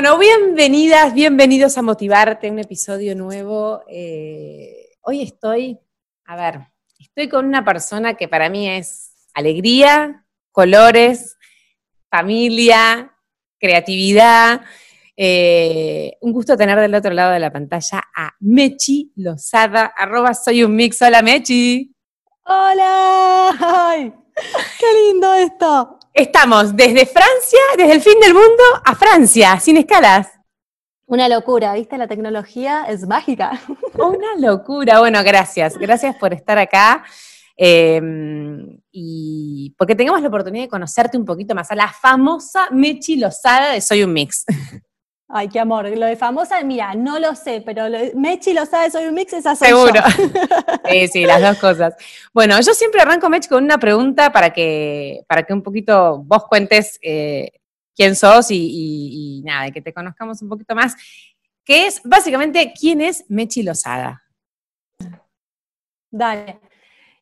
Bueno, bienvenidas, bienvenidos a Motivarte, un episodio nuevo. Eh, hoy estoy, a ver, estoy con una persona que para mí es alegría, colores, familia, creatividad. Eh, un gusto tener del otro lado de la pantalla a Mechi Lozada, arroba soy un mix. Hola Mechi. Hola. Qué lindo esto. Estamos desde Francia, desde el fin del mundo a Francia, sin escalas. Una locura, ¿viste? La tecnología es mágica. Una locura. Bueno, gracias. Gracias por estar acá. Em, y porque tengamos la oportunidad de conocerte un poquito más, a la famosa Mechi Lozada de Soy un Mix. Ay, qué amor. Lo de famosa, mira, no lo sé, pero lo Mechi lo sabe, soy un mix, esa soy Seguro. sí, sí, las dos cosas. Bueno, yo siempre arranco, Mechi, con una pregunta para que, para que un poquito vos cuentes eh, quién sos y, nada, que te conozcamos un poquito más. Que es básicamente quién es Mechi Lozada. Dale.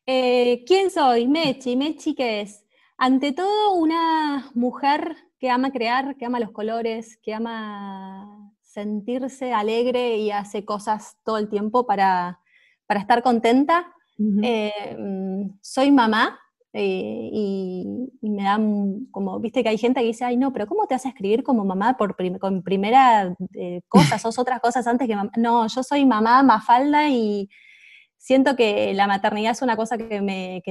Eh, ¿Quién soy? Mechi. Mechi, ¿qué es? Ante todo, una mujer que ama crear, que ama los colores, que ama sentirse alegre y hace cosas todo el tiempo para, estar contenta. Eh, mm, soy mamá eh, y, me dan como, viste que hay gente que dice, ay no, pero ¿cómo te a escribir como mamá por con primera eh, cosa? ¿Sos otras cosas antes que mamá? No, yo soy mamá, mafalda y siento que la maternidad es una cosa que me,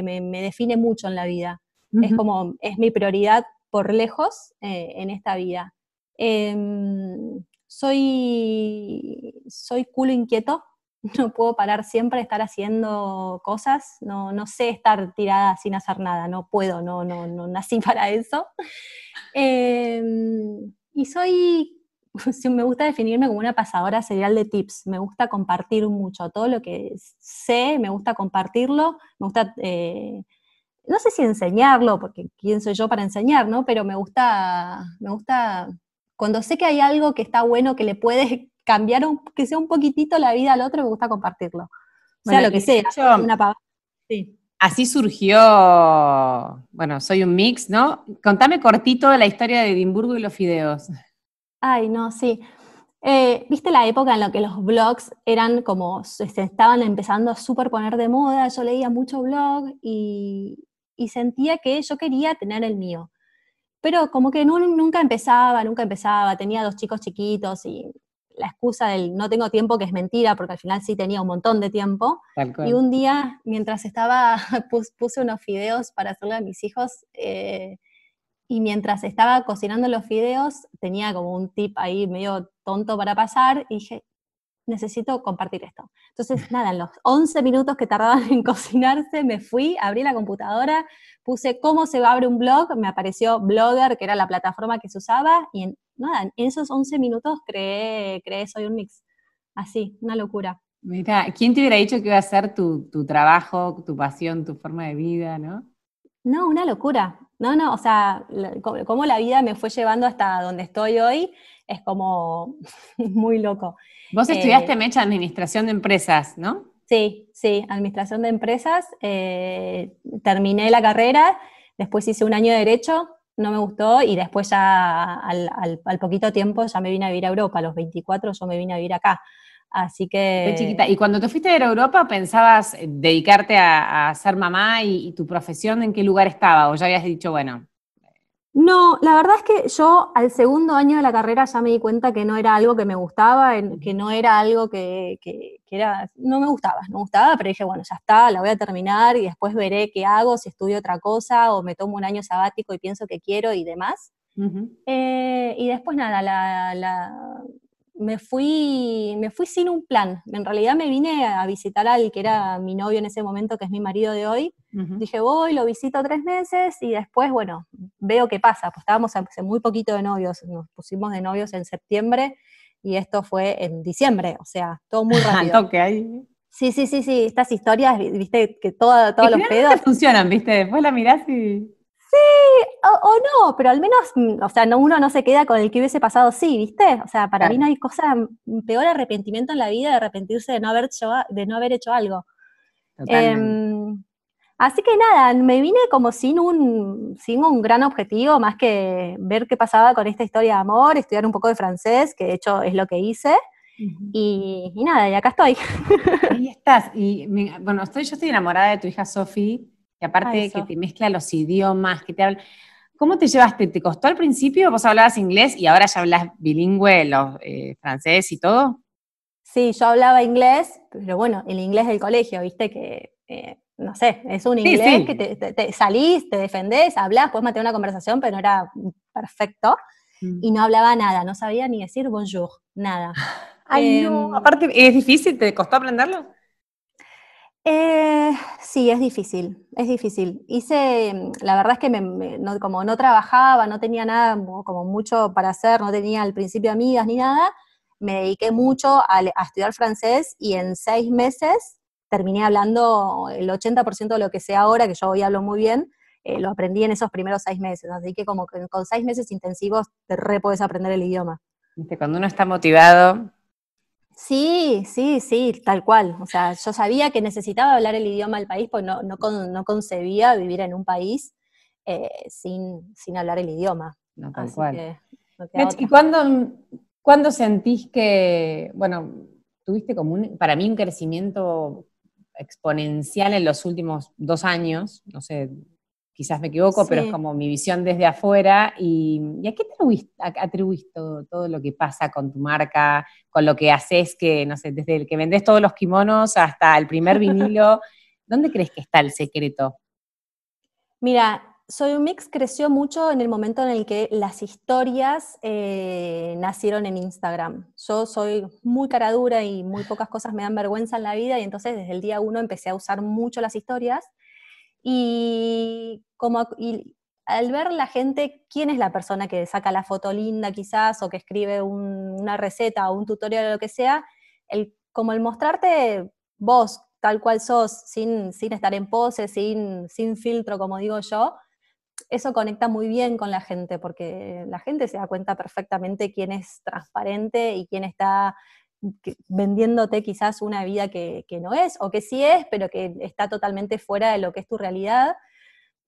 define mucho en la vida. Es como, es mi prioridad por lejos eh, en esta vida. Em, soy, soy culo inquieto, no puedo parar siempre, estar haciendo cosas, no, no sé estar tirada sin hacer nada, no puedo, no, no, no nací para eso. Em, y soy, me gusta definirme como una pasadora serial de tips, me gusta compartir mucho, todo lo que sé, me gusta compartirlo, me gusta eh, no sé si enseñarlo, porque quién soy yo para enseñar, ¿no? Pero me gusta, me gusta, cuando sé que hay algo que está bueno, que le puede cambiar, que sea un poquitito la vida al otro, me gusta compartirlo. O sea, lo que sea, una sí. Así surgió, bueno, soy un mix, ¿no? Contame cortito la historia de Edimburgo y los fideos. Ay, no, sí. Eh, ¿Viste la época en la que los blogs eran como, se estaban empezando a súper poner de moda? Yo leía mucho blog y, y sentía que yo quería tener el mío. Pero como que nunca empezaba, nunca empezaba, tenía dos chicos chiquitos y la excusa del no tengo tiempo, que es mentira, porque al final sí tenía un montón de tiempo. Y un día, mientras estaba, puse unos fideos para hacerle a mis hijos, eh, y mientras estaba cocinando los fideos, tenía como un tip ahí medio tonto para pasar, y dije, necesito compartir esto. Entonces, nada, en los 11 minutos que tardaban en cocinarse, me fui, abrí la computadora, puse cómo se abre un blog, me apareció Blogger, que era la plataforma que se usaba, y en, nada, en esos 11 minutos creé, creé Soy un Mix. Así, una locura. Mira, ¿quién te hubiera dicho que iba a ser tu, tu trabajo, tu pasión, tu forma de vida, no? No, una locura. No, no, o sea, cómo la vida me fue llevando hasta donde estoy hoy es como muy loco. Vos estudiaste eh, Mecha Administración de Empresas, ¿no? Sí, sí, Administración de Empresas. Eh, terminé la carrera, después hice un año de Derecho, no me gustó y después ya al, poquito tiempo ya me vine a vivir a Europa, a los 24 yo me vine a vivir acá. Así que... chiquita. ¿Y cuando te fuiste a Europa pensabas dedicarte a, ser mamá y, y, tu profesión en qué lugar estaba? ¿O ya habías dicho, bueno, no, la verdad es que yo al segundo año de la carrera ya me di cuenta que no era algo que me gustaba, que no era algo que, era, no me gustaba, no me gustaba, pero dije, bueno, ya está, la voy a terminar y después veré qué hago, si estudio otra cosa o me tomo un año sabático y pienso que quiero y demás. Eh, y después nada, la, me fui, me fui sin un plan. En realidad me vine a visitar al que era mi novio en ese momento, que es mi marido de hoy. Dije, voy, lo visito tres meses y después, bueno, veo qué pasa. Pues estábamos hace muy poquito de novios, nos pusimos de novios en septiembre y esto fue en diciembre, o sea, todo muy rápido. toque ahí. Sí, sí, sí, sí, estas historias, viste, que todo, todos los pedos... funcionan, viste, después la mirás y... Sí, o, no, pero al menos, mm, o sea, no, uno no se queda con el que hubiese pasado sí, ¿viste? O sea, para mí no hay cosa, mm, peor arrepentimiento en la vida de arrepentirse de no haber hecho, de no haber hecho algo. Em, así que nada, me vine como sin un, sin un gran objetivo, más que ver qué pasaba con esta historia de amor, estudiar un poco de francés, que de hecho es lo que hice. y, nada, y acá estoy. Ahí estás. Y bueno, estoy, yo estoy enamorada de tu hija Sofi, que aparte que te mezcla los idiomas, que te habla. ¿Cómo te llevaste? ¿Te costó al principio? ¿Vos hablabas inglés y ahora ya hablas bilingüe, los, eh, francés y todo? Sí, yo hablaba inglés, pero bueno, el inglés del colegio, viste que, eh, no sé, es un inglés que te, salís, te defendés, hablás, puedes mantener una conversación, pero no era perfecto. Mm. Y no hablaba nada, no sabía ni decir bonjour, nada. Ay, no. Em, aparte, ¿es difícil? ¿Te costó aprenderlo? Eh, sí, es difícil, es difícil. Hice, la verdad es que como no trabajaba, no tenía nada como mucho para hacer, no tenía al principio amigas ni nada, me dediqué mucho a, estudiar francés y en seis meses terminé hablando el 80% de lo que sé ahora, que yo hoy hablo muy bien, eh, lo aprendí en esos primeros seis meses. Así que como que con seis meses intensivos te re aprender el idioma. Cuando uno está motivado, Sí, sí, sí, tal cual. O sea, yo sabía que necesitaba hablar el idioma del país, porque no, no, concebía vivir en un país eh, sin, hablar el idioma. No, tal cual. ¿Y cuándo, sentís que, bueno, tuviste como para mí un crecimiento exponencial en los últimos dos años, no sé, quizás me equivoco, pero es como mi visión desde afuera. ¿Y, a qué atribuís, todo, lo que pasa con tu marca, con lo que haces, que, no sé, desde el que vendes todos los kimonos hasta el primer vinilo? ¿Dónde crees que está el secreto? Mira, Soy un Mix creció mucho en el momento en el que las historias eh, nacieron en Instagram. Yo soy muy cara dura y muy pocas cosas me dan vergüenza en la vida y entonces desde el día uno empecé a usar mucho las historias y, como, al ver la gente, quién es la persona que saca la foto linda quizás, o que escribe una receta o un tutorial o lo que sea, el, como el mostrarte vos tal cual sos, sin, sin estar en pose, sin, sin filtro, como digo yo, eso conecta muy bien con la gente, porque la gente se da cuenta perfectamente quién es transparente y quién está vendiéndote quizás una vida que, no es, o que sí es, pero que está totalmente fuera de lo que es tu realidad.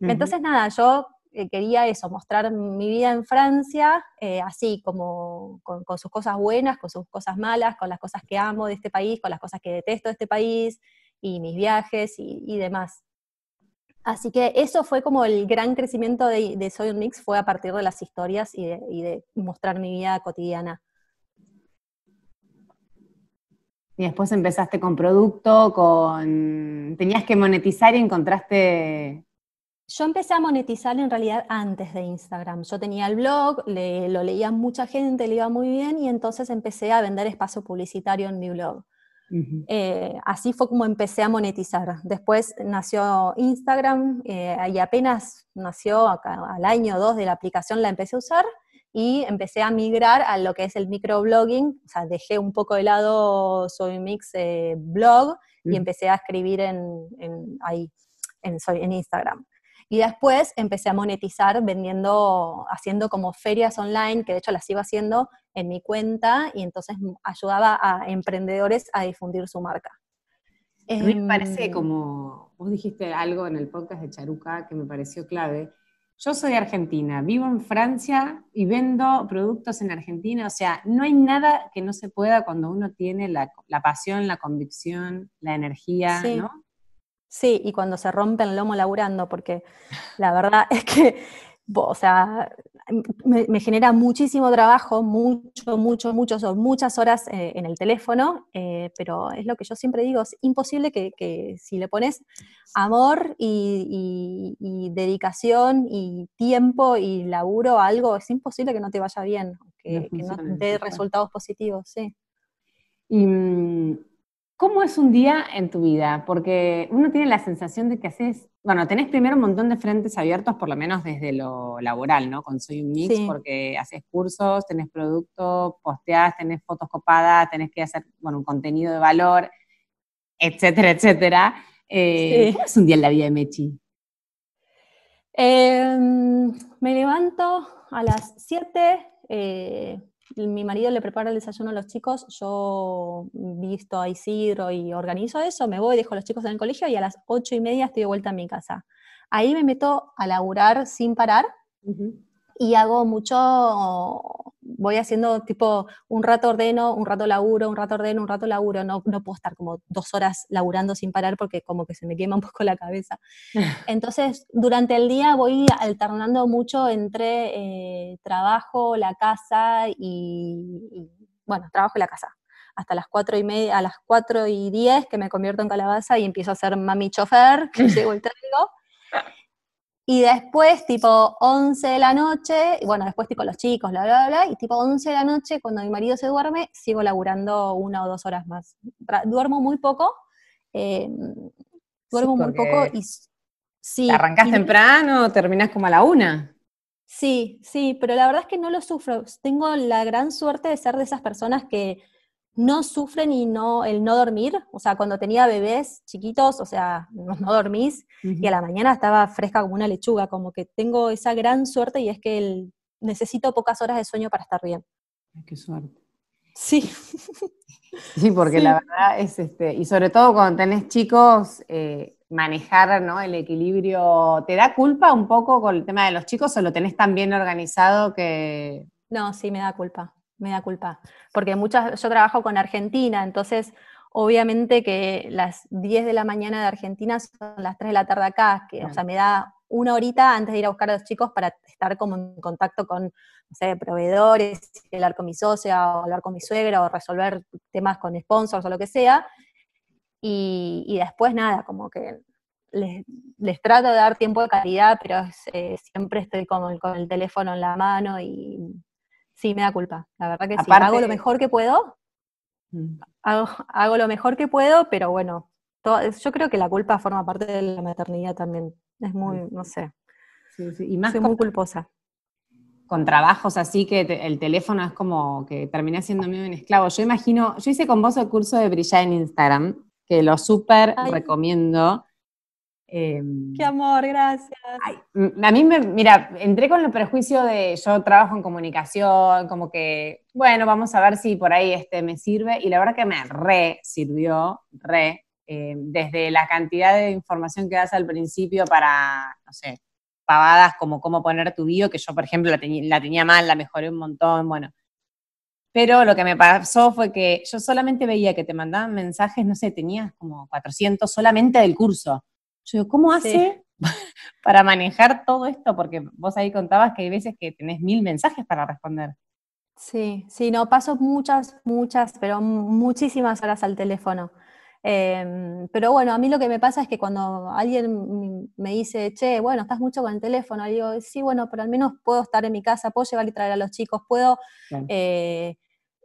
Entonces, nada, yo eh, quería eso, mostrar mi vida en Francia, eh, así como con, sus cosas buenas, con sus cosas malas, con las cosas que amo de este país, con las cosas que detesto de este país, y mis viajes y, demás. Así que eso fue como el gran crecimiento de, Soy un Mix, fue a partir de las historias y de mostrar mi vida cotidiana. Y después empezaste con producto, con... Tenías que monetizar y encontraste... Yo empecé a monetizar en realidad antes de Instagram. Yo tenía el blog, lo leía mucha gente, le iba muy bien y entonces empecé a vender espacio publicitario en mi blog. Eh, así fue como empecé a monetizar. Después nació Instagram eh, y apenas nació al año o dos de la aplicación la empecé a usar y empecé a migrar a lo que es el microblogging, o sea, dejé un poco de lado Soy Mix eh, blog y mm. empecé a escribir en, ahí, en, Instagram. Y después empecé a monetizar vendiendo, haciendo como ferias online, que de hecho las sigo haciendo en mi cuenta, y entonces ayudaba a emprendedores a difundir su marca. A mí me parece em, como, vos dijiste algo en el podcast de Charuca que me pareció clave, yo soy argentina, vivo en Francia y vendo productos en Argentina. O sea, no hay nada que no se pueda cuando uno tiene la, pasión, la convicción, la energía, ¿no? Sí, y cuando se rompe el lomo laburando, porque la verdad es que, o sea, me, genera muchísimo trabajo, mucho, mucho, mucho, son muchas horas eh, en el teléfono, eh, pero es lo que yo siempre digo, es imposible que, si le pones amor y, dedicación y tiempo y laburo a algo, es imposible que no te vaya bien, que no, dé resultados positivos, sí. Y, mm, ¿Cómo es un día en tu vida? Porque uno tiene la sensación de que haces bueno, tenés primero un montón de frentes abiertos, por lo menos desde lo laboral, ¿no? Con Soy un Mix, porque haces cursos, tenés producto, posteás, tenés fotos copadas, tenés que hacer, bueno, un contenido de valor, etcétera, etcétera. Eh, ¿Cómo es un día en la vida de Mechi? Em, me levanto a las 7, eh, mi marido le prepara el desayuno a los chicos, yo visto a Isidro y organizo eso, me voy, dejo a los chicos en el colegio y a las ocho y media estoy de vuelta en mi casa. Ahí me meto a laburar sin parar y hago mucho voy haciendo tipo un rato ordeno, un rato laburo, un rato ordeno, un rato laburo. No, no puedo estar como dos horas laburando sin parar porque como que se me quema un poco la cabeza. Entonces, durante el día voy alternando mucho entre eh, trabajo, la casa y, bueno, trabajo y la casa. Hasta las cuatro y media, a las cuatro y diez que me convierto en calabaza y empiezo a ser mami chofer, que llego y traigo. Y después, tipo 11 de la noche, y bueno, después tipo los chicos, bla, bla, bla, y tipo 11 de la noche, cuando mi marido se duerme, sigo laburando una o dos horas más. Duermo muy poco, eh, duermo muy poco y... Sí, ¿Arrancás temprano o terminás como a la una? Sí, sí, pero la verdad es que no lo sufro. Tengo la gran suerte de ser de esas personas que no sufren y no, el no dormir, o sea, cuando tenía bebés chiquitos, o sea, no, dormís, y a la mañana estaba fresca como una lechuga, como que tengo esa gran suerte y es que necesito pocas horas de sueño para estar bien. Ay, qué suerte. Sí. Sí, porque la verdad es, este, y sobre todo cuando tenés chicos, eh, manejar ¿no? el equilibrio, ¿te da culpa un poco con el tema de los chicos o lo tenés tan bien organizado que... No, sí, me da culpa me da culpa. Porque muchas, yo trabajo con Argentina, entonces obviamente que las 10 de la mañana de Argentina son las 3 de la tarde acá, que o sea, me da una horita antes de ir a buscar a los chicos para estar como en contacto con, no sé, proveedores, hablar con mi socia, o hablar con mi suegra, o resolver temas con sponsors o lo que sea. Y, después nada, como que les, trato de dar tiempo de calidad, pero eh, siempre estoy con el teléfono en la mano y Sí, me da culpa, la verdad que sí. Hago lo mejor que puedo, mm. hago, lo mejor que puedo, pero bueno, yo creo que la culpa forma parte de la maternidad también. Es muy, no sé. Sí, sí. Y más Soy muy culposa. Con trabajos así que el teléfono es como que terminé siendo medio un esclavo. Yo imagino, yo hice con vos el curso de brillar en Instagram, que lo súper recomiendo. Em, Qué amor, gracias. a mí me, mira, entré con el prejuicio de yo trabajo en comunicación, como que, bueno, vamos a ver si por ahí este me sirve, y la verdad que me re sirvió, re, em, desde la cantidad de información que das al principio para, no sé, pavadas como cómo poner tu bio, que yo, por ejemplo, la, la tenía mal, la mejoré un montón, bueno. Pero lo que me pasó fue que yo solamente veía que te mandaban mensajes, no sé, tenías como 400 solamente del curso. Yo digo, ¿cómo hace para manejar todo esto? Porque vos ahí contabas que hay veces que tenés mil mensajes para responder. Sí, sí, no, paso muchas, muchas, pero muchísimas horas al teléfono. Em, pero bueno, a mí lo que me pasa es que cuando alguien me dice, che, bueno, estás mucho con el teléfono, digo, sí, bueno, pero al menos puedo estar en mi casa, puedo llevar y traer a los chicos, puedo eh,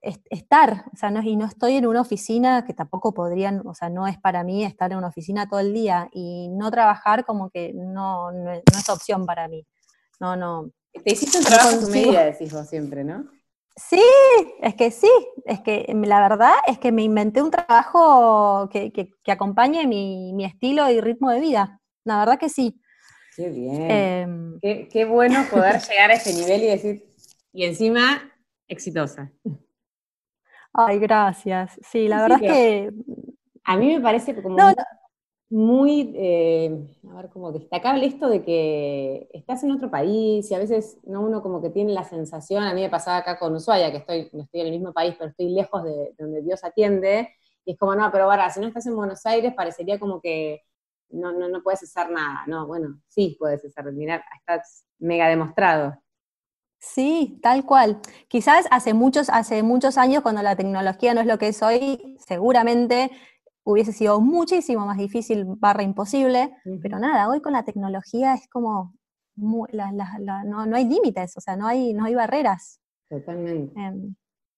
estar, o sea, no, y no estoy en una oficina que tampoco podrían, o sea, no es para mí estar en una oficina todo el día y no trabajar como que no, no, es opción para mí. No, no. Te hiciste un trabajo en tu medida, decís vos siempre, ¿no? Sí, es que sí, es que la verdad es que me inventé un trabajo que, que, acompañe mi, mi, estilo y ritmo de vida. La verdad que sí. Qué bien. Em, qué, qué bueno poder llegar a ese nivel y decir, y encima, exitosa. Ay, gracias. Sí, la verdad es que... A mí me parece como muy, eh, a ver, como destacable esto de que estás en otro país y a veces ¿no? uno como que tiene la sensación, a mí me pasaba acá con Ushuaia, que estoy, no estoy en el mismo país, pero estoy lejos de, donde Dios atiende, y es como, no, pero ahora, si no estás en Buenos Aires, parecería como que no, no, no puedes hacer nada. No, bueno, sí puedes hacer, mirar, estás mega demostrado. Sí, tal cual. Quizás hace muchos, hace muchos años, cuando la tecnología no es lo que es hoy, seguramente hubiese sido muchísimo más difícil, barra imposible, pero nada, hoy con la tecnología es como, no, hay límites, o sea, no hay, no hay barreras. Totalmente. Em,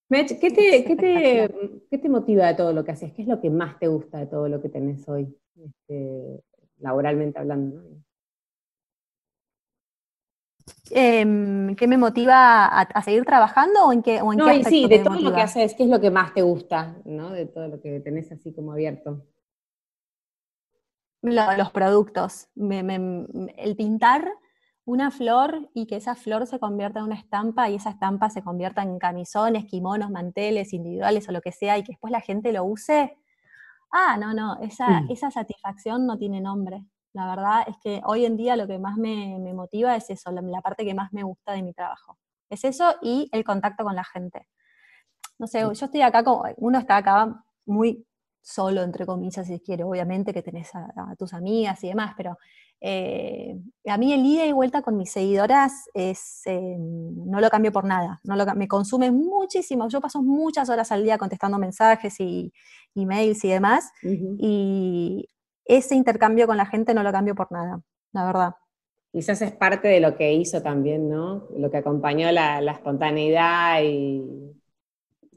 ¿qué te, motiva de todo lo que haces? ¿Qué es lo que más te gusta de todo lo que tenés hoy? Este, laboralmente hablando. ¿no? Em, ¿Qué me motiva a, seguir trabajando o en qué, o en qué Sí, de todo lo que haces, ¿qué es lo que más te gusta, ¿no? De todo lo que tenés así como abierto. los productos. el pintar una flor y que esa flor se convierta en una estampa y esa estampa se convierta en camisones, kimonos, manteles individuales o lo que sea y que después la gente lo use. Ah, no, no, esa, mm. esa satisfacción no tiene nombre. La verdad es que hoy en día lo que más me, motiva es eso, la, parte que más me gusta de mi trabajo. Es eso y el contacto con la gente. No sé, yo estoy acá, uno está acá muy solo, entre comillas, si quiere, obviamente que tenés a, tus amigas y demás, pero eh, a mí el ida y vuelta con mis seguidoras es, eh, no lo cambio por nada, no lo, me consume muchísimo, yo paso muchas horas al día contestando mensajes y emails y demás, y ese intercambio con la gente no lo cambio por nada, la verdad. Quizás es parte de lo que hizo también, ¿no? Lo que acompañó la, espontaneidad y...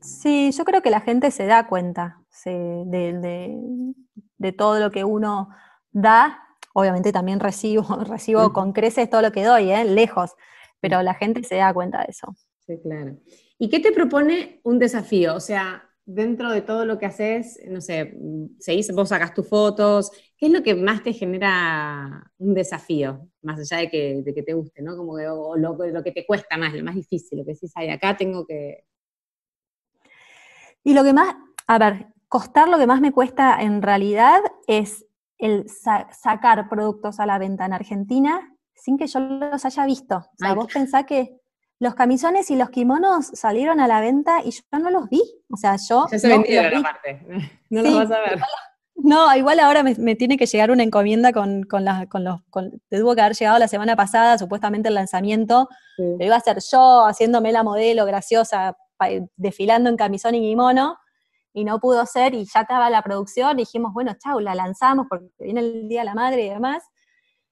Sí, yo creo que la gente se da cuenta de, todo lo que uno da. Obviamente también recibo, recibo con creces todo lo que doy, ¿eh? lejos, pero la gente se da cuenta de eso. Sí, claro. ¿Y qué te propone un desafío? O sea, dentro de todo lo que haces, no sé, seguís, vos sacas tus fotos, ¿qué es lo que más te genera un desafío? Más allá de que, de que te guste, ¿no? Como que, o lo, lo, que te cuesta más, lo más difícil, lo que decís, ay, acá tengo que... Y lo que más, a ver, costar lo que más me cuesta en realidad es el sacar productos a la venta en Argentina sin que yo los haya visto. O sea, vos pensás que los camisones y los kimonos salieron a la venta y yo no los vi. O sea, yo. Ya se vendieron la parte. No los vas a ver. no, igual ahora me, tiene que llegar una encomienda con, con, con los. te tuvo que haber llegado la semana pasada, supuestamente el lanzamiento. Lo iba a hacer yo, haciéndome la modelo graciosa, desfilando en camisón y kimono. Y no pudo ser, y ya estaba la producción. Y dijimos, bueno, chau, la lanzamos porque viene el Día de la Madre y demás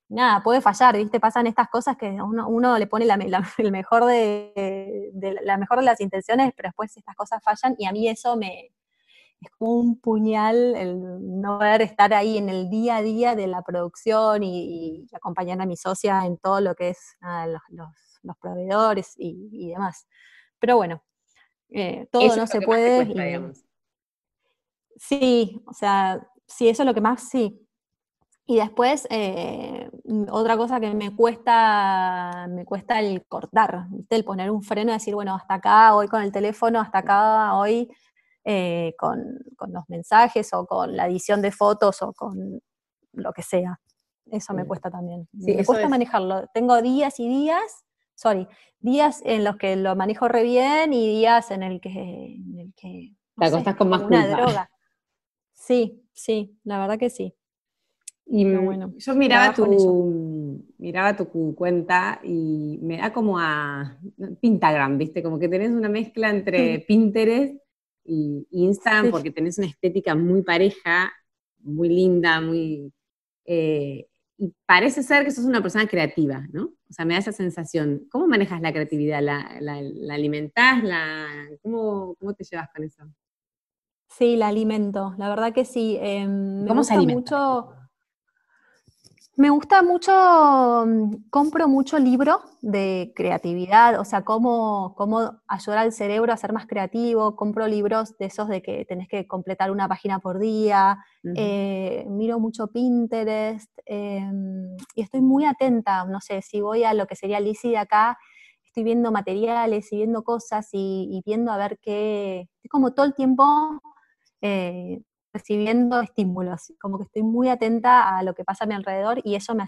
nada, puede fallar, ¿viste? Pasan estas cosas que uno, uno le pone la, el mejor de, la mejor de las intenciones, pero después estas cosas fallan y a mí eso me es como un puñal el no poder estar ahí en el día a día de la producción y, acompañar a mi socia en todo lo que es los, proveedores y, demás. Pero bueno, eh, todo no se puede. sí, o sea, sí, eso es lo que más, sí, y después, eh, otra cosa que me cuesta, me cuesta el cortar, el poner un freno y decir, bueno, hasta acá, hoy con el teléfono, hasta acá, hoy eh, con, los mensajes o con la edición de fotos o con lo que sea. Eso me cuesta también. me cuesta manejarlo. Tengo días y días, sorry, días en los que lo manejo re bien y días en el que... En el que Te acostás con más una droga. Sí, sí, la verdad que sí. Y bueno, yo miraba tu, miraba tu cuenta y me da como a Pintagram, ¿viste? Como que tenés una mezcla entre Pinterest y Instagram porque tenés una estética muy pareja, muy linda, muy... Eh, y parece ser que sos una persona creativa, ¿no? O sea, me da esa sensación. ¿Cómo manejas la creatividad? ¿La, la, alimentás? La, ¿cómo, ¿Cómo te llevas con eso? Sí, la alimento, la verdad que sí. Eh, me ¿Cómo gusta mucho me gusta mucho, mm, compro mucho libro de creatividad, o sea, cómo, cómo ayudar al cerebro a ser más creativo. Compro libros de esos de que tenés que completar una página por día. Eh, miro mucho Pinterest em, y estoy muy atenta. No sé, si voy a lo que sería Lizzie de acá, estoy viendo materiales y viendo cosas y, viendo a ver qué. Estoy como todo el tiempo eh, recibiendo estímulos, como que estoy muy atenta a lo que pasa a mi alrededor y eso me,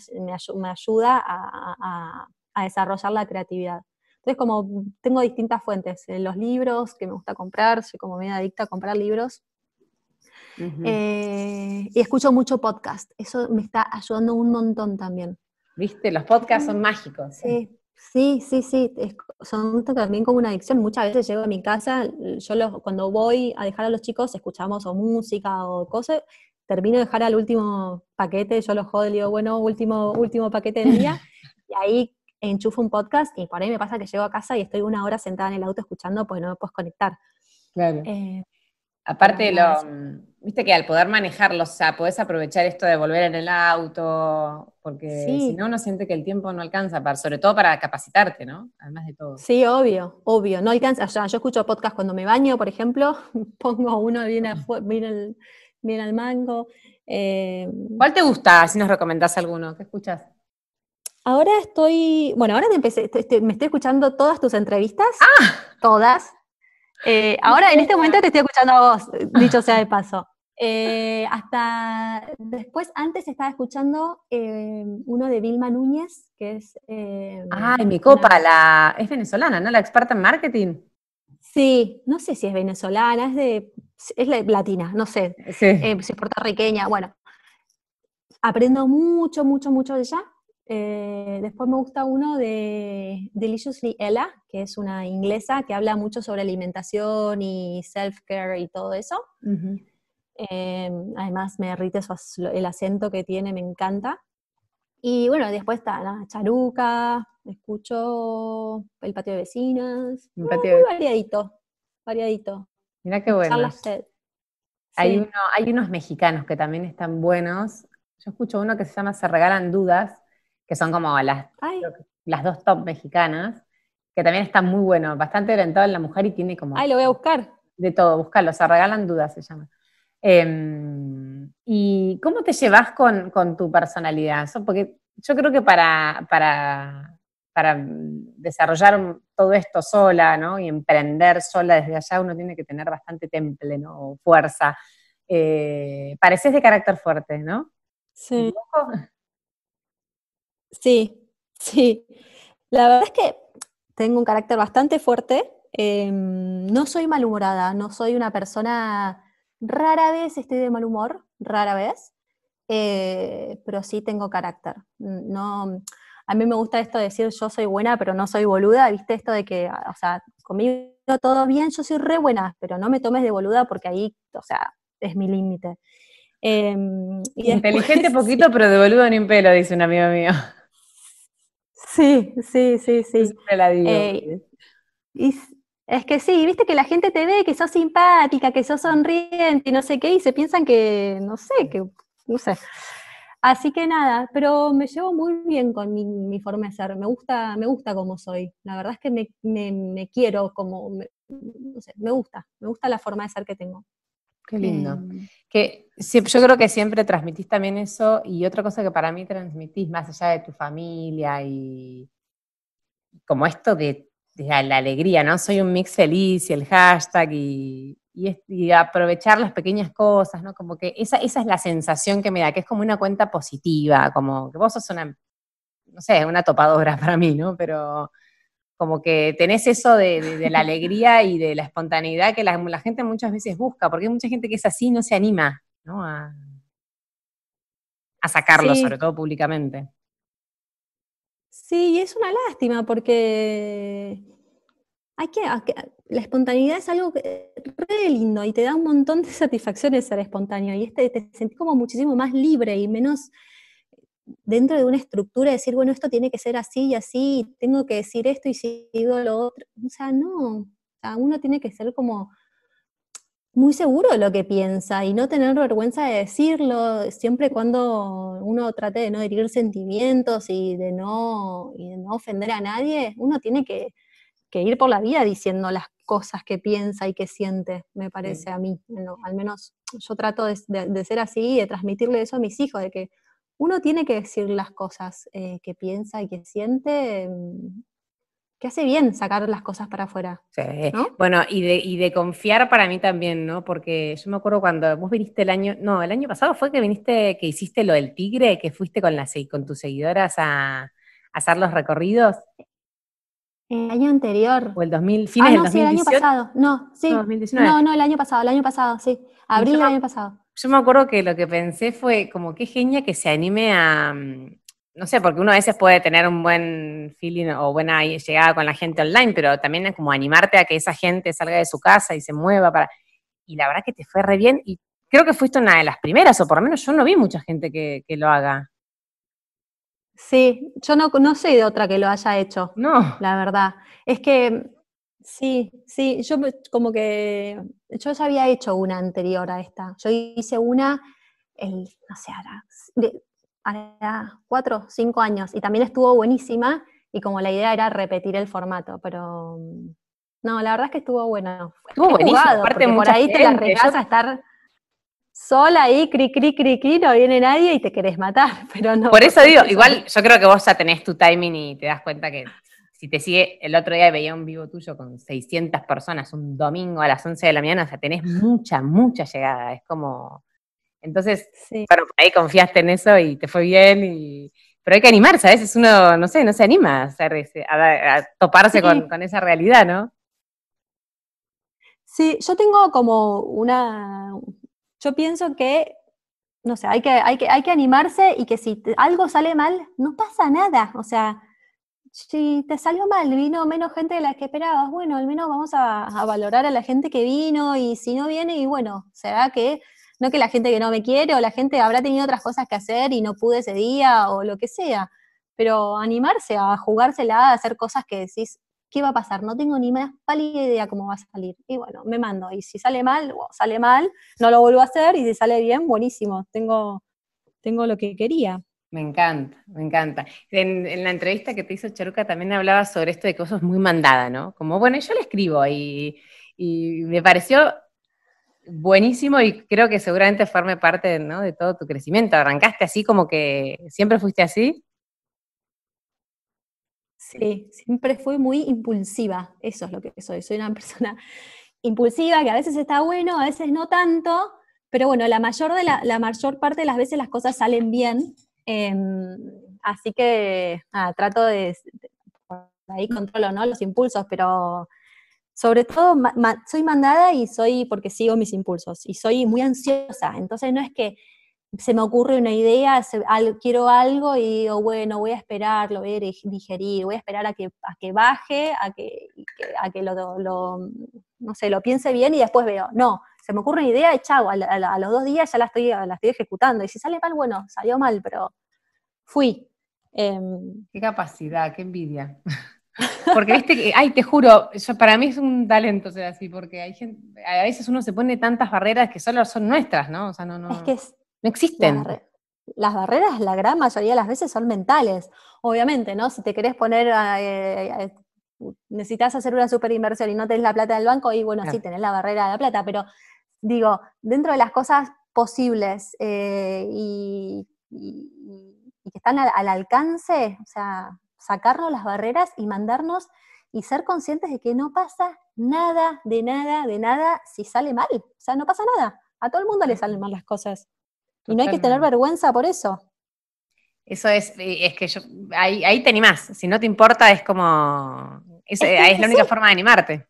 ayuda a, desarrollar la creatividad. Entonces, como tengo distintas fuentes, en los libros que me gusta comprar, soy como medio adicta a comprar libros, eh, y escucho mucho podcast, eso me está ayudando un montón también. ¿Viste? Los podcasts son mágicos. Sí, Sí, sí, sí, son también como una adicción. Muchas veces llego a mi casa, yo cuando voy a dejar a los chicos escuchamos o música o cosas, termino de dejar al último paquete, yo los jodo y digo, bueno, último, último paquete del día, y ahí enchufo un podcast y por ahí me pasa que llego a casa y estoy una hora sentada en el auto escuchando, pues no me puedo conectar. Claro. Eh, Aparte, lo, viste que al poder manejarlo, o sea, podés aprovechar esto de volver en el auto, porque si no, uno siente que el tiempo no alcanza, para, sobre todo para capacitarte, ¿no? Además de todo. Sí, obvio, obvio, no alcanza. O sea, yo escucho podcast cuando me baño, por ejemplo, pongo uno bien, bien, bien al mango. Eh, ¿Cuál te gusta, si nos recomendás alguno? ¿Qué escuchas? Ahora estoy, bueno, ahora me empecé, me estoy escuchando todas tus entrevistas, ¡Ah! todas, eh, ahora, en este momento te estoy escuchando a vos, dicho sea de paso. Eh, hasta después, antes estaba escuchando eh, uno de Vilma Núñez, que es... Ay, mi copa, la, es venezolana, ¿no? La experta en marketing. Sí, no sé si es venezolana, es de, es latina, no sé, si es puertorriqueña, bueno. Aprendo mucho, mucho, mucho de ella. Eh, después me gusta uno de Deliciously Ella, que es una inglesa que habla mucho sobre alimentación y self-care y todo eso. Eh, además me derrite el acento que tiene, me encanta. Y bueno, después está la Charuca, escucho el patio de vecinas. Muy, variadito, variadito. Mira qué bueno. Hay, hay unos mexicanos que también están buenos. Yo escucho uno que se llama Se Regalan Dudas, que son como las, las dos top mexicanas, que también está muy bueno, bastante orientado en la mujer y tiene como... Ay, lo voy a buscar. De todo, buscarlo, se regalan dudas, se llama. Em, ¿Y cómo te llevas con, tu personalidad? Porque yo creo que para, para, para, desarrollar todo esto sola, ¿no? Y emprender sola desde allá, uno tiene que tener bastante temple, ¿no? fuerza. Eh, pareces de carácter fuerte, ¿no? Sí. Sí, sí. La verdad es que tengo un carácter bastante fuerte. Em, no soy malhumorada, no soy una persona, rara vez estoy de mal humor, rara vez, eh, pero sí tengo carácter. No, a mí me gusta esto de decir yo soy buena, pero no soy boluda, ¿viste? Esto de que, o sea, conmigo todo bien, yo soy re buena, pero no me tomes de boluda porque ahí, o sea, es mi límite. Em, Inteligente poquito, pero de boludo ni un pelo, dice un amigo mío. Sí, sí, sí, sí. la digo. Eh, es que sí, viste que la gente te ve que sos simpática, que sos sonriente y no sé qué, y se piensan que, no sé, que, no sé. Así que nada, pero me llevo muy bien con mi, forma de ser, me gusta, me gusta como soy. La verdad es que me, quiero como, no sé, me gusta, me gusta la forma de ser que tengo. Qué lindo. Em, que yo creo que siempre transmitís también eso y otra cosa que para mí transmitís más allá de tu familia y como esto de, la alegría, ¿no? Soy un mix feliz y el hashtag y, aprovechar las pequeñas cosas, ¿no? Como que esa, esa es la sensación que me da, que es como una cuenta positiva, como que vos sos una, no sé, una topadora para mí, ¿no? Pero como que tenés eso de, la alegría y de la espontaneidad que la, gente muchas veces busca, porque hay mucha gente que es así y no se anima ¿no? A, sacarlo, sobre todo públicamente. Sí, y es una lástima porque hay que, la espontaneidad es algo que, re lindo y te da un montón de satisfacciones ser espontáneo y este te sentís como muchísimo más libre y menos dentro de una estructura decir, bueno, esto tiene que ser así y así, tengo que decir esto y si digo lo otro. O sea, no. O sea, uno tiene que ser como muy seguro de lo que piensa y no tener vergüenza de decirlo, siempre cuando uno trate de no herir sentimientos y de no, y no ofender a nadie, uno tiene que, ir por la vida diciendo las cosas que piensa y que siente, me parece a mí. al menos yo trato de, de, ser así y de transmitirle eso a mis hijos, de que uno tiene que decir las cosas eh, que piensa y que siente, mm, que hace bien sacar las cosas para afuera. Sí. Bueno, y de, y de confiar para mí también, ¿no? Porque yo me acuerdo cuando vos viniste el año, no, el año pasado fue que viniste, que hiciste lo del tigre, que fuiste con, las, con tus seguidoras a, hacer los recorridos. El año anterior. O el 2000, fines ah, no, sí, el año pasado. No, sí. No, no, el año pasado, el año pasado, sí. Abril del año pasado. Yo me acuerdo que lo que pensé fue como qué genia que se anime a, mm, no sé, porque uno a veces puede tener un buen feeling o buena llegada con la gente online, pero también es como animarte a que esa gente salga de su casa y se mueva para... Y la verdad que te fue re bien y creo que fuiste una de las primeras, o por lo menos yo no vi mucha gente que, lo haga. Sí, yo no, no sé de otra que lo haya hecho. No. La verdad. Es que Sí, sí, yo como que, yo ya había hecho una anterior a esta. Yo hice una, el, no sé, ahora, cuatro, cinco años, y también estuvo buenísima, y como la idea era repetir el formato, pero no, la verdad es que estuvo bueno. Estuvo buenísimo, aparte por ahí te la regas a estar sola ahí, cri, cri, cri, cri, no viene nadie y te querés matar, pero no. Por eso digo, igual yo creo que vos ya tenés tu timing y te das cuenta que si te sigue, el otro día veía un vivo tuyo con 600 personas un domingo a las 11 de la mañana, o sea, tenés mucha, mucha llegada, es como... Entonces, bueno, ahí confiaste en eso y te fue bien, y, pero hay que animarse, a veces uno, no sé, no se anima a, hacer a, toparse con, con esa realidad, ¿no? Sí, yo tengo como una, yo pienso que, no sé, hay que, hay que, hay que animarse y que si algo sale mal, no pasa nada. O sea, si te salió mal, vino menos gente de la que esperabas, bueno, al menos vamos a, valorar a la gente que vino y si no viene, y bueno, será que, no que la gente que no me quiere o la gente habrá tenido otras cosas que hacer y no pude ese día o lo que sea, pero animarse a jugársela, a hacer cosas que decís, ¿qué va a pasar? No tengo ni más pálida idea cómo va a salir. Y bueno, me mando. Y si sale mal, sale mal, no lo vuelvo a hacer. Y si sale bien, buenísimo. Tengo, tengo lo que quería. Me encanta, me encanta. En, la entrevista que te hizo Charuca también hablaba sobre esto de que vos sos muy mandada, ¿no? Como, bueno, yo le escribo y, me pareció buenísimo y creo que seguramente forme parte de todo tu crecimiento. ¿Arrancaste así como que siempre fuiste así? Sí, siempre fui muy impulsiva, eso es lo que soy, soy una persona impulsiva, que a veces está bueno, a veces no tanto, pero bueno, la mayor, de la, mayor parte de las veces las cosas salen bien, em, así que trato de, ahí controlo ¿no? los impulsos, pero sobre todo soy mandada y soy porque sigo mis impulsos, y soy muy ansiosa, entonces no es que se me ocurre una idea, quiero algo y digo, bueno, voy a esperar, lo voy a digerir, voy a esperar a que, a que baje, a que, a que lo, no sé, lo piense bien y después veo. No, se me ocurre una idea y chau, a, los dos días ya la estoy, la estoy ejecutando. Y si sale mal, bueno, salió mal, pero fui. Em, qué capacidad, qué envidia. Porque viste que, ay, te juro, para mí es un talento ser así, porque hay gente, a veces uno se pone tantas barreras que solo son nuestras, ¿no? O sea, no, no. Es que es, no existen. Las, barreras, la gran mayoría de las veces, son mentales. Obviamente, ¿no? Si te querés poner, eh, necesitas hacer una super inversión y no tenés la plata del banco, y bueno, sí, tenés la barrera de la plata, pero digo, dentro de las cosas posibles eh, y, que están al, alcance, o sea, sacarnos las barreras y mandarnos y ser conscientes de que no pasa nada, de nada, de nada si sale mal. O sea, no pasa nada. A todo el mundo le salen mal las cosas. Y no hay que tener vergüenza por eso. Eso es, es que yo, ahí, ahí te animás. Si no te importa, es como, es, es, la única forma de animarte.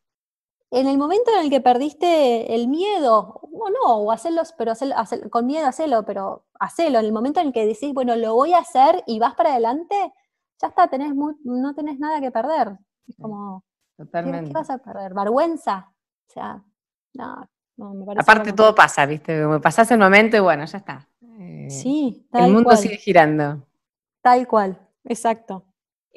En el momento en el que perdiste el miedo, o no, o hacerlos, pero con miedo hacerlo, pero hacelo. En el momento en el que decís, bueno, lo voy a hacer y vas para adelante, ya está, tenés no tenés nada que perder. Es como, Totalmente. ¿qué, vas a perder? ¿Vergüenza? O sea, no, Aparte todo pasa, ¿viste? Me pasás el momento y bueno, ya está. Eh, sí, tal El mundo sigue girando. Tal cual, exacto.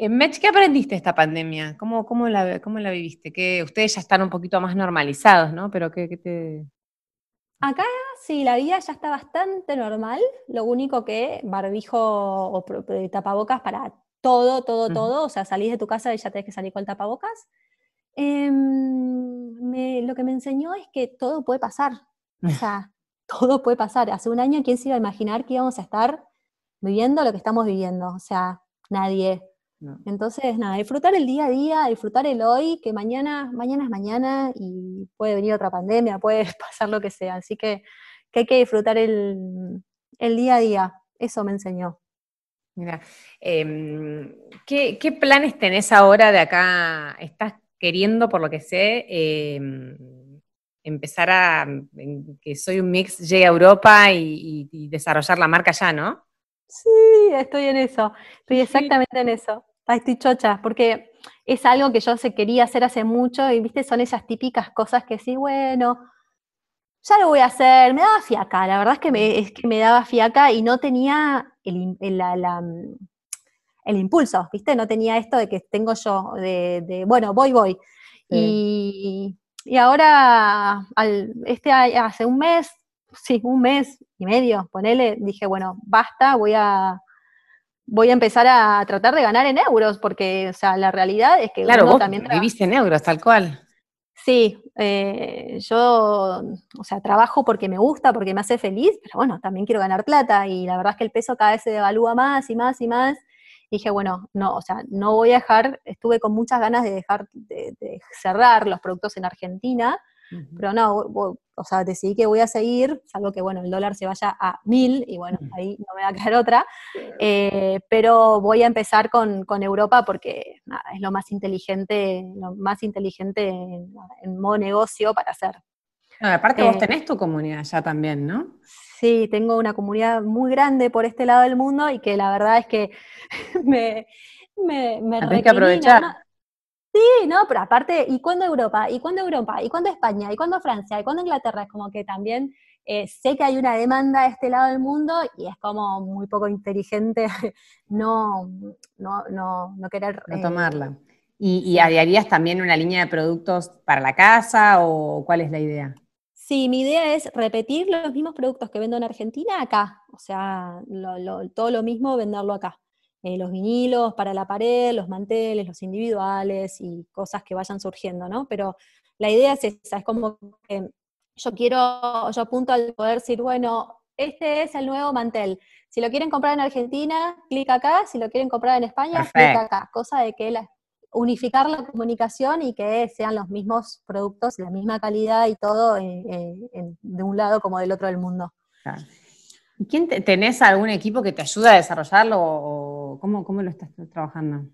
Eh, Mech, ¿qué aprendiste esta pandemia? ¿Cómo, cómo, la, cómo la viviste? Que ustedes ya están un poquito más normalizados, ¿no? Pero ¿qué, te...? Acá sí, la vida ya está bastante normal. Lo único que barbijo o tapabocas para todo, todo, todo. O sea, salís de tu casa y ya tenés que salir con tapabocas. Em, lo que me enseñó es que todo puede pasar. O sea, todo puede pasar. Hace un año, ¿quién se iba a imaginar que íbamos a estar viviendo lo que estamos viviendo? O sea, nadie. Entonces, nada, disfrutar el día a día, disfrutar el hoy, que mañana, mañana es mañana y puede venir otra pandemia, puede pasar lo que sea. Así que, hay que disfrutar el, día a día. Eso me enseñó. Mira, em, ¿qué, ¿qué, planes tenés ahora de acá? ¿Estás queriendo, por lo que sé, em, empezar a que Soy un Mix llegue a Europa y, desarrollar la marca ya, ¿no? Sí, estoy en eso, estoy exactamente en eso. Estoy chocha, porque es algo que yo se quería hacer hace mucho y, viste, son esas típicas cosas que sí, bueno, ya lo voy a hacer, me daba fiaca, la verdad es que me, es que me daba fiaca y no tenía el, la, el impulso, ¿viste? No tenía esto de que tengo yo, de, bueno, voy, voy. Y, ahora, este, hace un mes, sí, un mes y medio, ponele, dije, bueno, basta, voy a, voy a empezar a tratar de ganar en euros, porque, o sea, la realidad es que claro, vos también vivís en euros, tal cual. Sí, eh, yo, o sea, trabajo porque me gusta, porque me hace feliz, pero bueno, también quiero ganar plata y la verdad es que el peso cada vez se devalúa más y más y más. Y dije, bueno, no, o sea, no voy a dejar, estuve con muchas ganas de dejar de, cerrar los productos en Argentina, pero no, o sea, decidí que voy a seguir, salvo que, bueno, el dólar se vaya a mil y bueno, ahí no me va a quedar otra, eh, pero voy a empezar con, Europa porque es lo más inteligente, lo más inteligente en, modo negocio para hacer. aparte vos eh, tenés tu comunidad ya también, ¿no? Sí, tengo una comunidad muy grande por este lado del mundo y que la verdad es que me, me, me que aprovechar. Sí, no, pero aparte, ¿y cuándo Europa? ¿Y cuándo Europa? ¿Y cuándo España? ¿Y cuándo Francia? ¿Y cuándo Inglaterra? Es como que también eh, sé que hay una demanda de este lado del mundo y es como muy poco inteligente no, no, no, no querer... No tomarla. Eh, ¿Y, ¿Y harías también una línea de productos para la casa o cuál es la idea? Sí, mi idea es repetir los mismos productos que vendo en Argentina acá, o sea, todo lo mismo venderlo acá. Eh, los vinilos para la pared, los manteles, los individuales y cosas que vayan surgiendo, ¿no? Pero la idea es esa, es como que yo quiero, yo apunto al poder decir, bueno, este es el nuevo mantel. Si lo quieren comprar en Argentina, clic acá, si lo quieren comprar en España, clic acá. Cosa de que unificar la comunicación y que sean los mismos productos, la misma calidad y todo eh, eh, de un lado como del otro del mundo. ¿Quién tenés algún equipo que te ayuda a desarrollarlo o cómo, lo estás trabajando?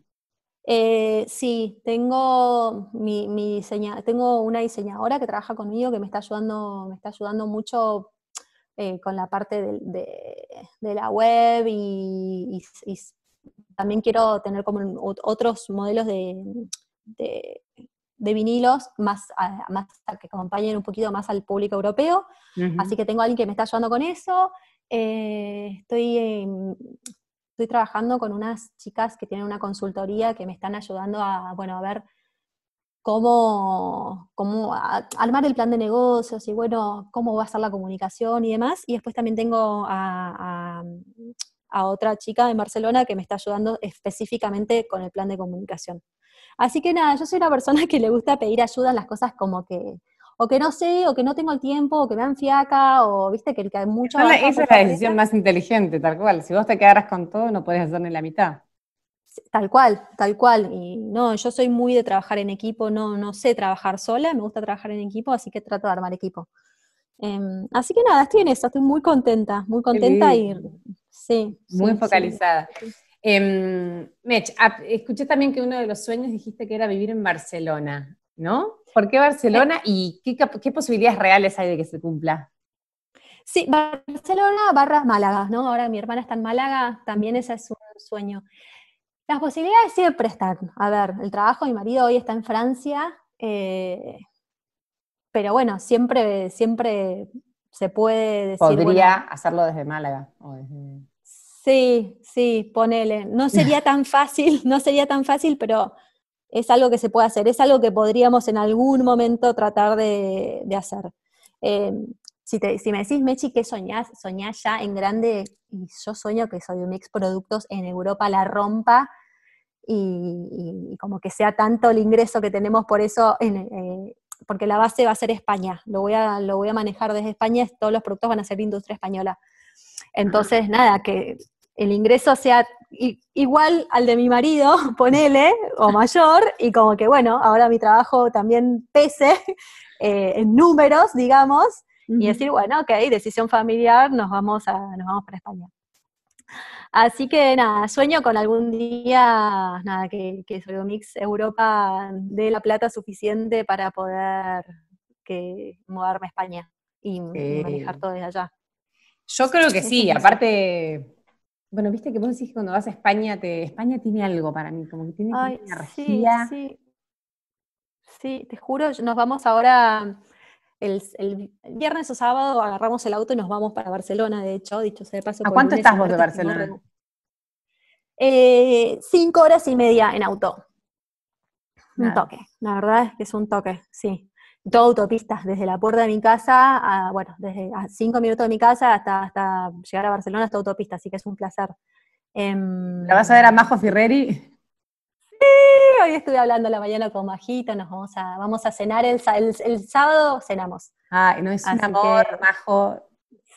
Eh, sí, tengo mi, tengo una diseñadora que trabaja conmigo que me está ayudando, me está ayudando mucho eh, con la parte de, la web y, también quiero tener como otros modelos de, vinilos más, más que acompañen un poquito más al público europeo. Así que tengo a alguien que me está ayudando con eso. Eh, estoy, estoy trabajando con unas chicas que tienen una consultoría que me están ayudando a, bueno, a ver cómo, cómo armar el plan de negocios y bueno, cómo va a ser la comunicación y demás. Y después también tengo a, a otra chica en Barcelona que me está ayudando específicamente con el plan de comunicación. Así que nada, yo soy una persona que le gusta pedir ayuda en las cosas como que, o que no sé, o que no tengo el tiempo, o que me dan fiaca, o viste que, hay mucho... esa es la decisión más inteligente, tal cual. Si vos te quedaras con todo, no podés hacer ni la mitad. Tal cual, tal cual. Y no, yo soy muy de trabajar en equipo, no, no sé trabajar sola, me gusta trabajar en equipo, así que trato de armar equipo. Em, así que nada, estoy en eso, estoy muy contenta, muy contenta y sí. Muy focalizada. Em, Mech, escuché también que uno de los sueños dijiste que era vivir en Barcelona. ¿no? ¿Por qué Barcelona y qué, posibilidades reales hay de que se cumpla? Sí, Barcelona barras Málaga, ¿no? Ahora mi hermana está en Málaga, también ese es un sueño. Las posibilidades siempre están. A ver, el trabajo de mi marido hoy está en Francia, eh, pero bueno, siempre, siempre se puede decir. Podría hacerlo desde Málaga. Sí, sí, ponele. No sería tan fácil, no sería tan fácil, pero es algo que se puede hacer, es algo que podríamos en algún momento tratar de, hacer. Eh, si, me decís, Mechi, ¿qué soñás? Soñás ya en grande, y yo sueño que soy un ex productos en Europa la rompa, y, como que sea tanto el ingreso que tenemos por eso, eh, porque la base va a ser España, lo voy a, lo voy a manejar desde España, todos los productos van a ser industria española. Entonces, nada, que el ingreso sea igual al de mi marido, ponele, o mayor, y como que bueno, ahora mi trabajo también pese eh, en números, digamos, y decir, bueno, ok, decisión familiar, nos vamos, a, nos vamos para España. Así que nada, sueño con algún día, nada, que, que Mix Europa dé la plata suficiente para poder que, mudarme a España y manejar todo desde allá. Yo creo que sí, aparte bueno, viste que vos decís que cuando vas a España, te, España tiene algo para mí, como que tiene energía. Sí, sí. te juro, nos vamos ahora, el, viernes o sábado agarramos el auto y nos vamos para Barcelona, de hecho, dicho sea de paso. ¿A cuánto estás vos de Barcelona? Eh, cinco horas y media en auto. Un toque, la verdad es que es un toque, sí. Todo autopistas, desde la puerta de mi casa, a, bueno, desde a cinco minutos de mi casa hasta, hasta llegar a Barcelona, hasta autopista, así que es un placer. Em, ¿La vas a ver a Majo Ferreri? Sí, hoy estuve hablando la mañana con Majito, nos vamos a, vamos a cenar el, el, sábado, cenamos. Ah, no es un amor, Majo.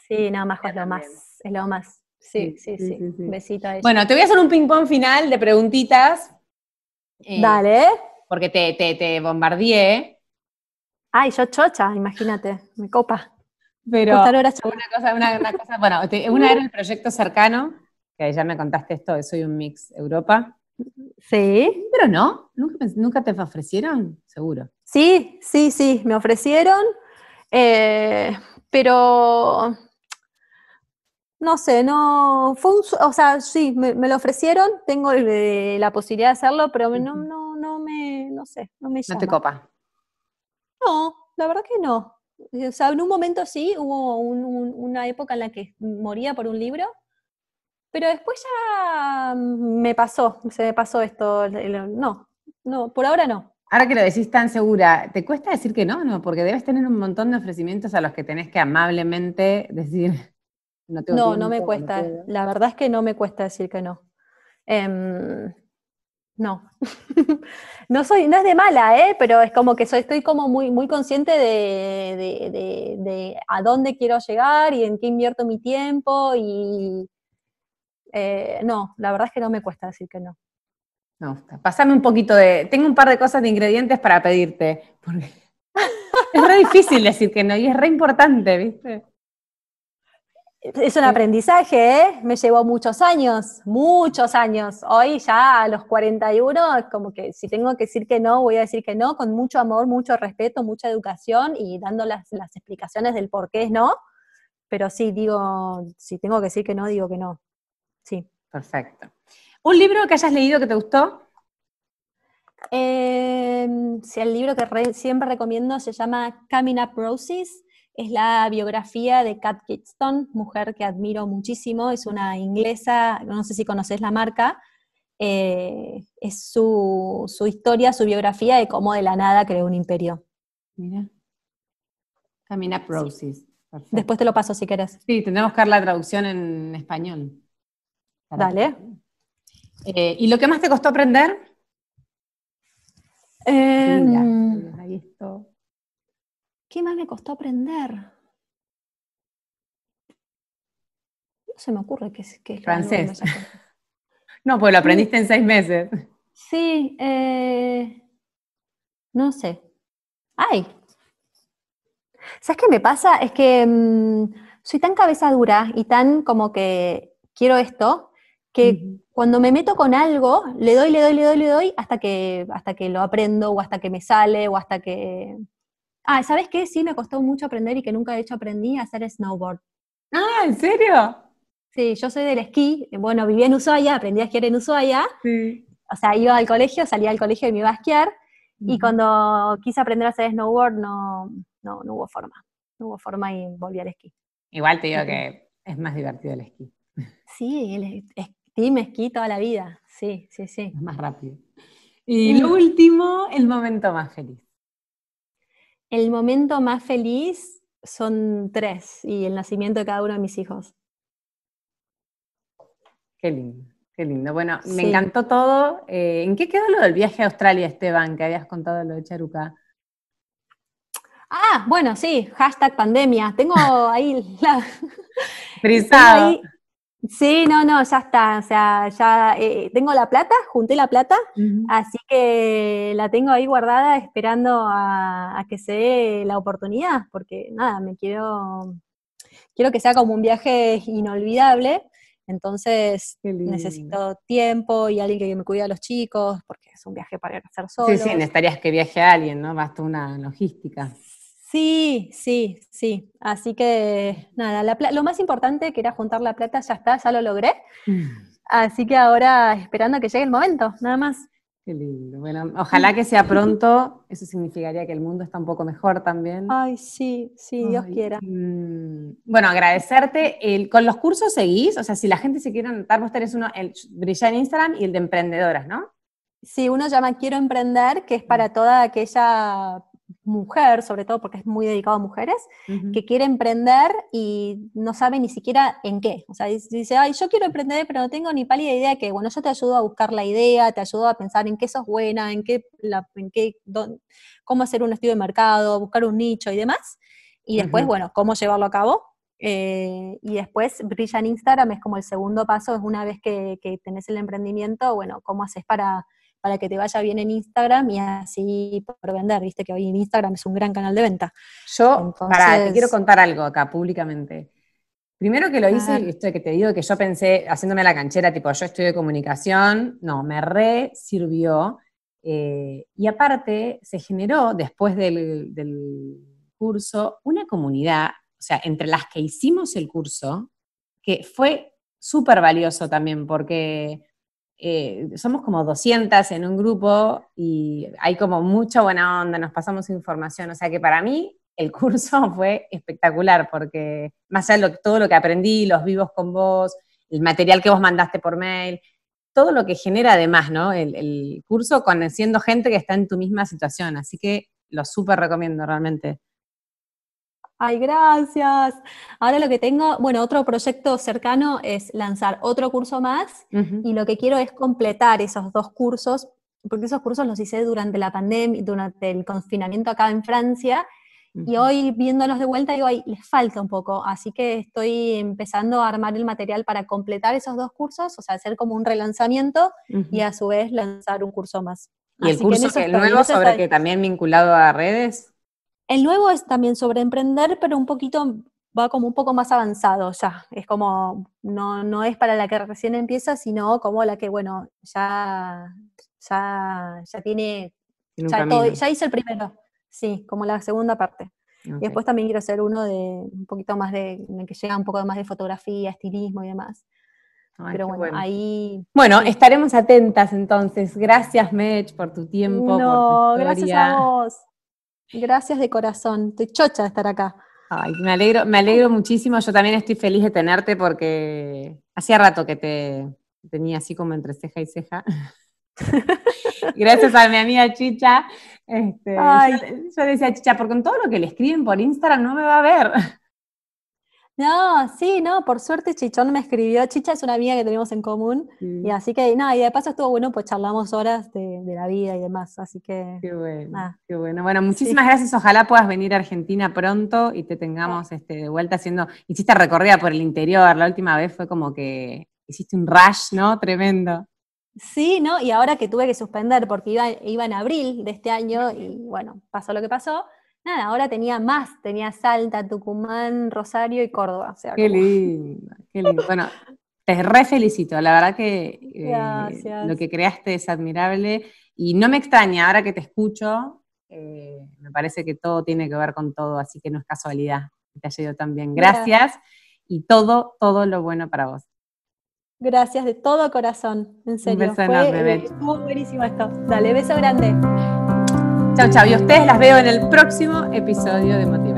Sí, no, Majo es lo más, es lo más. Sí, sí, sí. Besito a ella. Bueno, te voy a hacer un ping-pong final de preguntitas. Eh, Dale. Porque te, te, te bombardeé. Ay, yo chocha, imagínate, me copa. Pero una cosa, una, cosa, bueno, una era el proyecto cercano, que ya me contaste esto de Soy un Mix Europa. Sí. Pero no, ¿nunca, nunca te ofrecieron? Seguro. Sí, sí, sí, me ofrecieron, eh, pero no sé, no, fue un, o sea, sí, me, lo ofrecieron, tengo la posibilidad de hacerlo, pero no, no, no me, no sé, no me llama. ¿No te copa? No, la verdad que no. O sea, en un momento sí, hubo una época en la que moría por un libro, pero después ya me pasó, se me pasó esto, no, no, por ahora no. Ahora que lo decís tan segura, ¿te cuesta decir que no? No, porque debes tener un montón de ofrecimientos a los que tenés que amablemente decir, no No, me cuesta, la verdad es que no me cuesta decir que no. Em, no. no soy, no es de mala, ¿eh? pero es como que soy, estoy como muy, muy consciente de, a dónde quiero llegar y en qué invierto mi tiempo y eh, no, la verdad es que no me cuesta decir que no. No, pasame un poquito de. Tengo un par de cosas de ingredientes para pedirte. es re difícil decir que no y es re importante, ¿viste? Es un aprendizaje, ¿eh? Me llevó muchos años, muchos años. Hoy ya a los 41, es como que si tengo que decir que no, voy a decir que no, con mucho amor, mucho respeto, mucha educación y dando las, las explicaciones del por qué es no. Pero sí, digo, si tengo que decir que no, digo que no. Sí. Perfecto. ¿Un libro que hayas leído que te gustó? Em, sí, el libro que siempre recomiendo se llama Coming Up Roses es la biografía de Kat Kidston, mujer que admiro muchísimo, es una inglesa, no sé si conoces la marca, eh, es su, historia, su biografía de cómo de la nada creó un imperio. Mira. Camina Roses. Después te lo paso si querés. Sí, tendremos que dar la traducción en español. Dale. Eh, ¿Y lo que más te costó aprender? Eh, ahí está. ¿Qué más me costó aprender? No se me ocurre qué es. Francés. no, pues lo aprendiste en seis meses. Sí, eh, no sé. ¡Ay! ¿Sabes qué me pasa? Es que mm, soy tan cabeza dura y tan como que quiero esto, que cuando me meto con algo, le doy, le doy, le doy, le doy, hasta que, hasta que lo aprendo, o hasta que me sale, o hasta que Ah, ¿sabes qué? Sí, me costó mucho aprender y que nunca de hecho aprendí a hacer snowboard. Ah, ¿en serio? Sí, yo soy del esquí. Bueno, vivía en Ushuaia, aprendí a esquiar en Ushuaia. Sí. O sea, iba al colegio, salía al colegio y me iba a esquiar. Y cuando quise aprender a hacer snowboard, no, no, no hubo forma. No hubo forma y volví al esquí. Igual te digo que es más divertido el esquí. Sí, el esquí me esquí toda la vida. Sí, sí, sí. Es más rápido. Y lo último, el momento más feliz. El momento más feliz son tres y el nacimiento de cada uno de mis hijos. Qué lindo, qué lindo. Bueno, me encantó todo. Eh, ¿En qué quedó lo del viaje a Australia, Esteban, que habías contado lo de Charuca? Ah, bueno, sí, hashtag pandemia. Tengo ahí la... Frisado. Sí, no, no, ya está. O sea, ya eh, tengo la plata, junté la plata, así que la tengo ahí guardada esperando a, que se dé la oportunidad, porque nada, me quiero, quiero que sea como un viaje inolvidable. Entonces necesito tiempo y alguien que me cuide a los chicos, porque es un viaje para hacer solo. Sí, sí, necesitarías que viaje a alguien, ¿no? Basta una logística. Sí, sí, sí. Así que nada, lo más importante que era juntar la plata ya está, ya lo logré. Mm. Así que ahora esperando a que llegue el momento, nada más. Qué lindo. Bueno, ojalá que sea pronto. Eso significaría que el mundo está un poco mejor también. Ay, sí, sí, Dios quiera. Mm. Bueno, agradecerte. con los cursos seguís, o sea, si la gente se quiere anotar, vos tenés uno, el Brillar en Instagram y el de emprendedoras, ¿no? Sí, uno llama Quiero Emprender, que es para toda aquella mujer, sobre todo porque es muy dedicado a mujeres, que quiere emprender y no sabe ni siquiera en qué. O sea, dice, ay, yo quiero emprender, pero no tengo ni pálida idea que, bueno, yo te ayudo a buscar la idea, te ayudo a pensar en qué sos buena, en qué, en qué cómo hacer un estudio de mercado, buscar un nicho y demás. Y después, bueno, cómo llevarlo a cabo. Eh, y después brilla en Instagram, es como el segundo paso, es una vez que, que tenés el emprendimiento, bueno, cómo haces para para que te vaya bien en Instagram y así por vender, viste que hoy en Instagram es un gran canal de venta. Yo, para, te quiero contar algo acá públicamente. Primero que lo hice, esto que te digo que yo pensé, haciéndome la canchera, tipo, yo estudio comunicación, no, me re sirvió. Eh, y aparte, se generó después del, del curso una comunidad, o sea, entre las que hicimos el curso, que fue súper valioso también, porque eh, somos como 200 en un grupo y hay como mucha buena onda, nos pasamos información, o sea que para mí el curso fue espectacular porque más allá de todo lo que aprendí, los vivos con vos, el material que vos mandaste por mail, todo lo que genera además, ¿no? El, el curso conociendo gente que está en tu misma situación, así que lo súper recomiendo realmente. Ay, gracias. Ahora lo que tengo, bueno, otro proyecto cercano es lanzar otro curso más y lo que quiero es completar esos dos cursos, porque esos cursos los hice durante la pandemia, durante el confinamiento acá en Francia, y hoy viéndolos de vuelta digo, ay, les falta un poco, así que estoy empezando a armar el material para completar esos dos cursos, o sea, hacer como un relanzamiento y a su vez lanzar un curso más. ¿Y el curso que, nuevo sobre que también vinculado a redes? El nuevo es también sobre emprender, pero un poquito, va como un poco más avanzado ya. Es como, no, no es para la que recién empieza, sino como la que, bueno, ya, ya, ya tiene, ya, hice el primero, sí, como la segunda parte. Y después también quiero hacer uno de un poquito más de, en el que llega un poco más de fotografía, estilismo y demás. Pero bueno, ahí. Bueno, estaremos atentas entonces. Gracias, Mech, por tu tiempo. No, gracias a vos. Gracias de corazón, estoy chocha de estar acá. Ay, me alegro, me alegro muchísimo. Yo también estoy feliz de tenerte porque hacía rato que te tenía así como entre ceja y ceja. Gracias a mi amiga Chicha. Este, yo, decía, Chicha, porque con todo lo que le escriben por Instagram no me va a ver. No, sí, no, por suerte Chichón me escribió. Chicha es una amiga que tenemos en común. Y así que, nada, y de paso estuvo bueno, pues charlamos horas de, la vida y demás. Así que. Qué bueno. Qué bueno. Bueno, muchísimas gracias. Ojalá puedas venir a Argentina pronto y te tengamos este, de vuelta haciendo. Hiciste recorrida por el interior. La última vez fue como que hiciste un rush, ¿no? Tremendo. Sí, ¿no? Y ahora que tuve que suspender porque iba, iba en abril de este año y bueno, pasó lo que pasó nada, ahora tenía más, tenía Salta, Tucumán, Rosario y Córdoba. qué lindo, qué lindo. Bueno, te re felicito, la verdad que eh, lo que creaste es admirable y no me extraña, ahora que te escucho, eh, me parece que todo tiene que ver con todo, así que no es casualidad que te haya ido tan bien. Gracias y todo, todo lo bueno para vos. Gracias de todo corazón, en serio. Un beso enorme, Estuvo buenísimo esto. Dale, beso grande. Chao, chao. Y ustedes las veo en el próximo episodio de Motivarte.